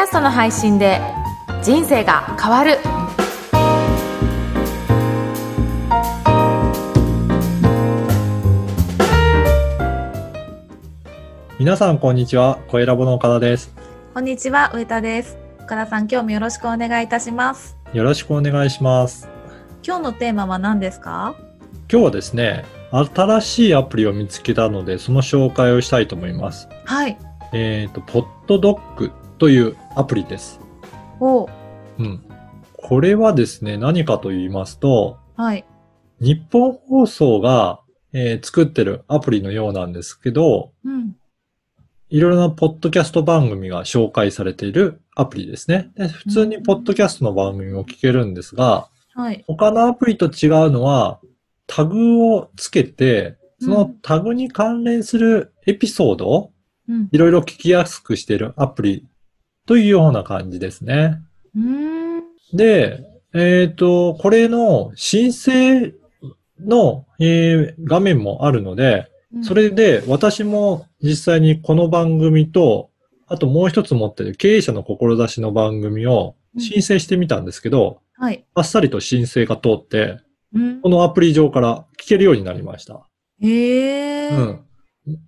キャストの配信で人生が変わる。皆さんこんにちは。声ラボの岡田です。こんにちは上田です。岡田さん今日もよろしくお願いいたします。よろしくお願いします。今日のテーマは何ですか？今日はですね新しいアプリを見つけたのでその紹介をしたいと思います。はい。えっ、とポッドドッグというアプリです。お。うん。これはですね何かと言いますとはい。日本放送が、えー作ってるアプリのようなんですけど、うん。いろいろなポッドキャスト番組が紹介されているアプリですね。で普通にポッドキャストの番組も聞けるんですが、はい。他のアプリと違うのは、タグをつけて、そのタグに関連するエピソードをうん。いろいろ聞きやすくしているアプリというような感じですね。で、えっ、と、これの申請の、えー画面もあるので、それで私も実際にこの番組と、あともう一つ持ってる経営者の志の番組を申請してみたんですけど、はいあっさりと申請が通って、うんこのアプリ上から聞けるようになりました。へえうん。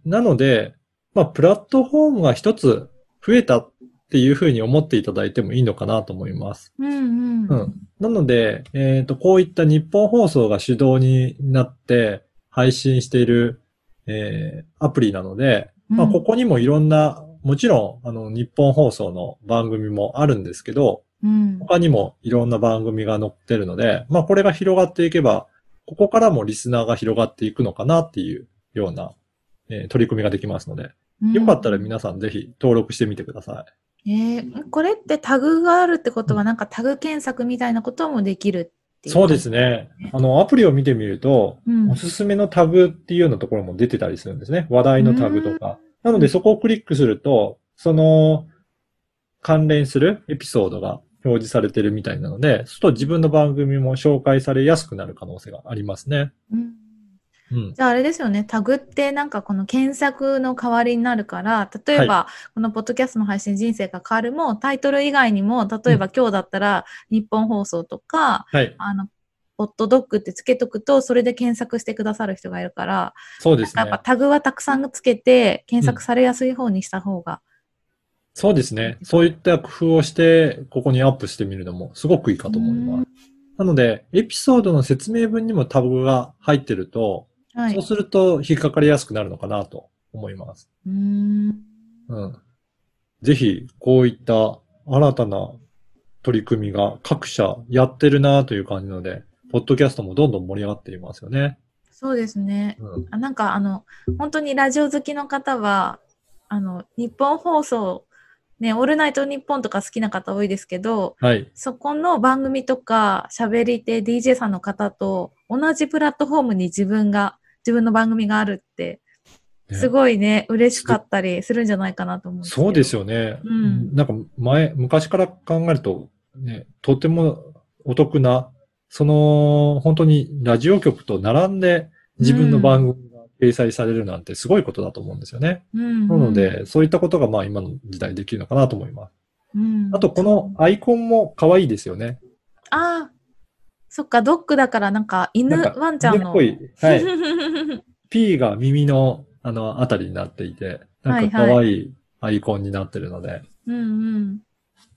なので、まあ、プラットフォームが一つ増えたっていうふうに思っていただいてもいいのかなと思います。うんうんうん。なので、えっ、と、こういった日本放送が主導になって配信している、えーアプリなので、まあ、うんここにもいろんな、もちろん、あの、日本放送の番組もあるんですけど、うん他にもいろんな番組が載ってるので、まあ、これが広がっていけば、ここからもリスナーが広がっていくのかなっていうような、えー取り組みができますので、よかったら皆さんぜひ登録してみてください。えー、これってタグがあるってことは、なんかタグ検索みたいなこともできるっていう。そうです。ね。あの、アプリを見てみると、うんおすすめのタグっていうようなところも出てたりするんですね。話題のタグとか。なのでそこをクリックすると、その関連するエピソードが表示されてるみたいなので、そうすると自分の番組も紹介されやすくなる可能性がありますね。うんうん。じゃああれですよね、タグってなんかこの検索の代わりになるから、例えば、このポッドキャストの配信人生が変わるも、タイトル以外にも、例えば今日だったら日本放送とか、はい。あの、ポッドドッグってつけとくと、それで検索してくださる人がいるから、そうですねやっぱ。タグはたくさんつけて、検索されやすい方にした方が。そうですね。そういった工夫をして、ここにアップしてみるのもすごくいいかと思います。なので、エピソードの説明文にもタグが入ってると、はい。そうすると引っかかりやすくなるのかなと思います。うーん。うん。ぜひ、こういった新たな取り組みが各社やってるなという感じなので、ポッドキャストもどんどん盛り上がっていますよね。そうですね。うん。あなんかあの、本当にラジオ好きの方は、あの、日本放送、ね、オールナイトニッポンとか好きな方多いですけど、はい。そこの番組とか喋り手 DJ さんの方と同じプラットフォームに自分が、自分の番組があるって、ねすごいね、嬉しかったりするんじゃないかなと思うそうですよね。うんなんか前、昔から考えると、ね、とてもお得な、その、本当にラジオ局と並んで自分の番組が掲載されるなんてすごいことだと思うんですよね。うんうんなので、そういったことがまあ今の時代できるのかなと思います。うんあと、このアイコンも可愛いですよね。ああ、そっか、ドッグだからなんか犬、なんかワンちゃんの。犬っぽい。はい。P が耳の、あの、あたりになっていて、なんか可愛いアイコンになってるので、うんうん。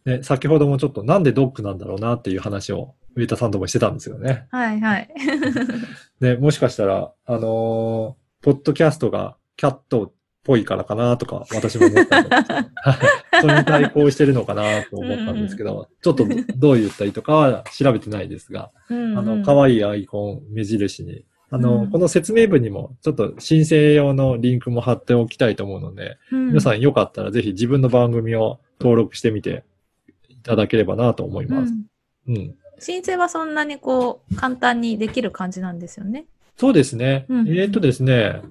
で、先ほどもちょっとなんでドッグなんだろうなっていう話を上田さんともしてたんですよね。はいはい。で、もしかしたら、あのーポッドキャストがキャットっぽいからかなとか、私も思ったんですけどはいそれに対抗してるのかなと思ったんですけど、ちょっとどう言ったりとかは調べてないですが、うんあの、可愛いアイコン、目印に、あの、うんこの説明文にも、ちょっと申請用のリンクも貼っておきたいと思うので、うん皆さんよかったらぜひ自分の番組を登録してみていただければなと思います。うんうん。申請はそんなにこう、簡単にできる感じなんですよね。そうですね。うんえーっとですね、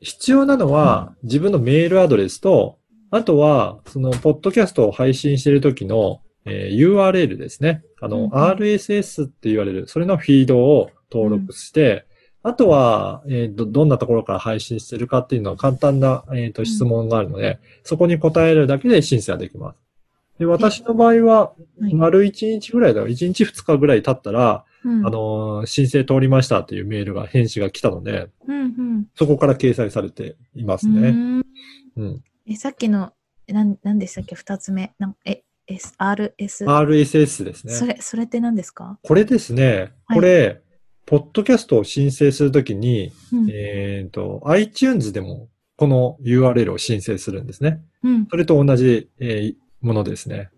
必要なのは自分のメールアドレスと、あとは、その、ポッドキャストを配信している時の、えー URL ですね。あの、うんうん RSS って言われる、それのフィードを登録して、あとは、えーど、どんなところから配信してるかっていうのは簡単な、えーと、質問があるので、そこに答えるだけで申請ができます。で、私の場合は、はい丸1日ぐらいだよ。1日2日ぐらい経ったら、うんあのー申請通りましたっていうメールが、返信が来たので、うんそこから掲載されていますうん。ね。うんうん。え、さっきの、えなん、なんでしたっけ？二つ目。なんえ、S、RS。RSS ですね。それ、それって何ですか？これですね、はいこれ、ポッドキャストを申請するときに、うん。えっ、と、iTunes でもこの URL を申請するんですね。うん。それと同じ、えーものですね。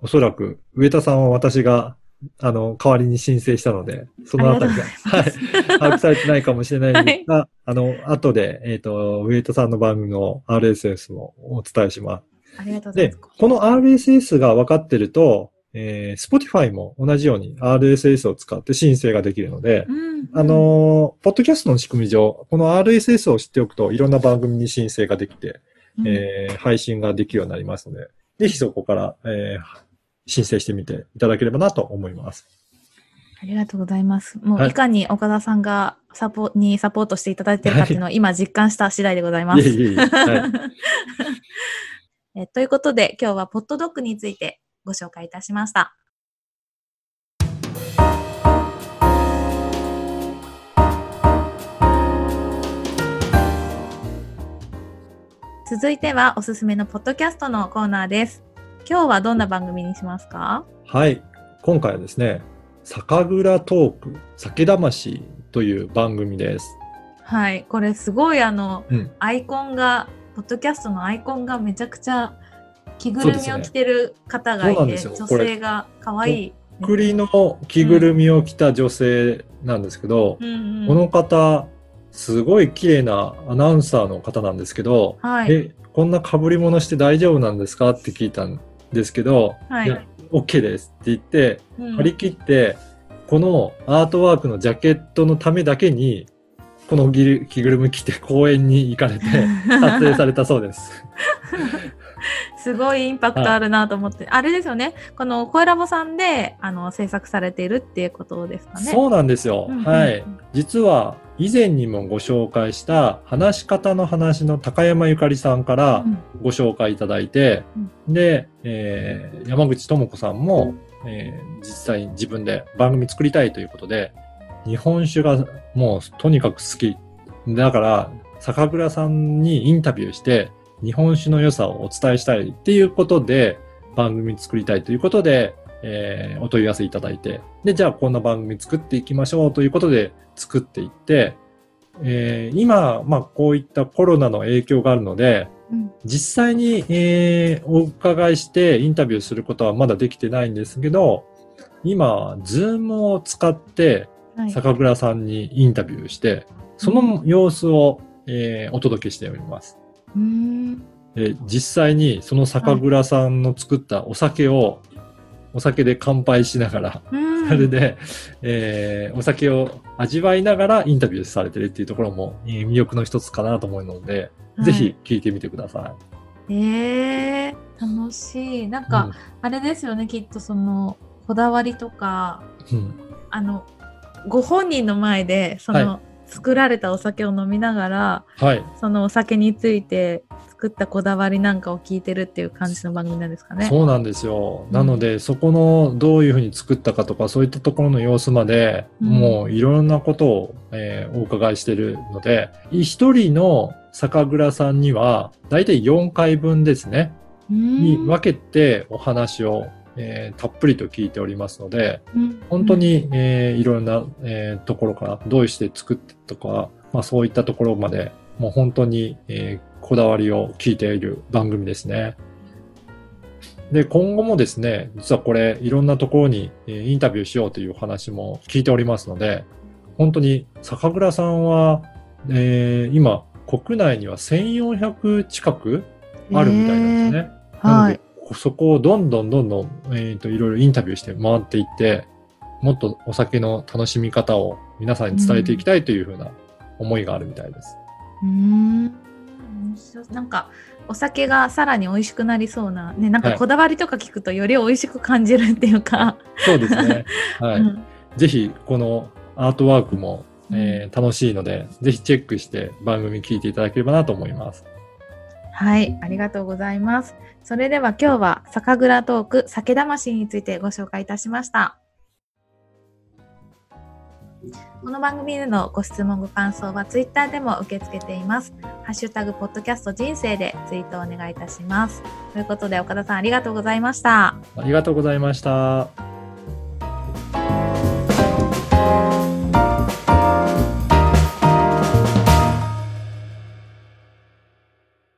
おそらく、上田さんは私が、あの、代わりに申請したので、そのあたりが、あはい、把握されてないかもしれないんですが、あの、後で、えっ、と、上田さんの番組の RSS もお伝えします。ありがとうございでます。、この RSS が分かってると、えー、Spotify も同じように RSS を使って申請ができるので、うん。あのーポッドキャストの仕組み上、この RSS を知っておくといろんな番組に申請ができて、うん、えー配信ができるようになりますので、ぜひそこから、えー申請してみていただければなと思います。ありがとうございます。もう、はいいかに岡田さんがサポにサポートしていただいてるかっていうのを今実感した次第でございます。いえ ということで、今日はポッドドッグについてご紹介いたしました。続いてはおすすめのポッドキャストのコーナーです。今日はどんな番組にしますか？はい。今回はですね、酒蔵トーク、酒魂という番組です。はい。これすごいあの、うん。アイコンが、ポッドキャストのアイコンがめちゃくちゃ着ぐるみを着てる方がいて、ね女性が可愛い。栗の着ぐるみを着た女性なんですけど、うんうんこの方、すごい綺麗なアナウンサーの方なんですけど、はい。え、こんな被り物して大丈夫なんですか？って聞いたんですけど、はいや、OK ですって言って、うん張り切って、このアートワークのジャケットのためだけに、この着る着ぐるみ着て公園に行かれて 撮影されたそうです。すごいインパクトあるなと思って、あれですよね。この声ラボさんであの制作されているっていうことですかね。そうなんですよ。うんうんうんはい。実は、以前にもご紹介した話し方の話の高山ゆかりさんからうんご紹介いただいて、で、えー山口智子さんも、えー実際に自分で番組作りたいということで、日本酒がもうとにかく好き。だから、酒蔵さんにインタビューして、日本酒の良さをお伝えしたいっていうことで、番組作りたいということで、えーお問い合わせいただいて、で、じゃあこんな番組作っていきましょうということで作っていって、えー今、まあこういったコロナの影響があるので、うん。実際に、えーお伺いしてインタビューすることはまだできてないんですけど、今、ズームを使ってはい。酒蔵さんにインタビューして、その様子を、えーお届けしております。うーん。で実際にその酒蔵さんの作ったお酒を、お酒で乾杯しながら、うんそれで、えーお酒を味わいながらインタビューされてるっていうところも、えー魅力の一つかなと思うので、ぜひ聞いてみてください。えー、楽しい。なんか、あれですよね、きっとその、こだわりとか、うん、うんあの、ご本人の前で、その、は作られたお酒を飲みながら、はい。そのお酒について作ったこだわりなんかを聞いてるっていう感じの番組なんですかね。そうなんですよ。うんなので、そこのどういうふうに作ったかとか、そういったところの様子まで、うん。もういろんなことを、えーお伺いしてるので、一人の酒蔵さんには、だいたい4回分ですね、に分けてお話を、えーたっぷりと聞いておりますので、うん。本当に、えーいろんな、えーところから、どうして作ってとか、まあそういったところまで、もう本当に、えーこだわりを聞いている番組ですね。で、今後もですね、実はこれ、いろんなところに、えーインタビューしようという話も聞いておりますので、本当に酒蔵さんは、えー今、国内には1400近くあるみたいなんですね。なのではい。そこをどんどんどんどん、えっ、と、いろいろインタビューして回っていって、もっとお酒の楽しみ方を皆さんに伝えていきたいというふうな思いがあるみたいです。う。面白いなんか、お酒がさらに美味しくなりそうな、ね、なんかはいこだわりとか聞くとより美味しく感じるっていうか、そうですね。はい。う んぜひ、このアートワークも、えー楽しいので、ぜひチェックして番組聞いていただければなと思います。はい、ありがとうございます。それでは今日は酒蔵トーク酒魂についてご紹介いたしました。この番組でのご質問ご感想はツイッターでも受け付けています。ハッシュタグポッドキャスト人生でツイートをお願いいたします。ということで岡田さんありがとうございました。ありがとうございました。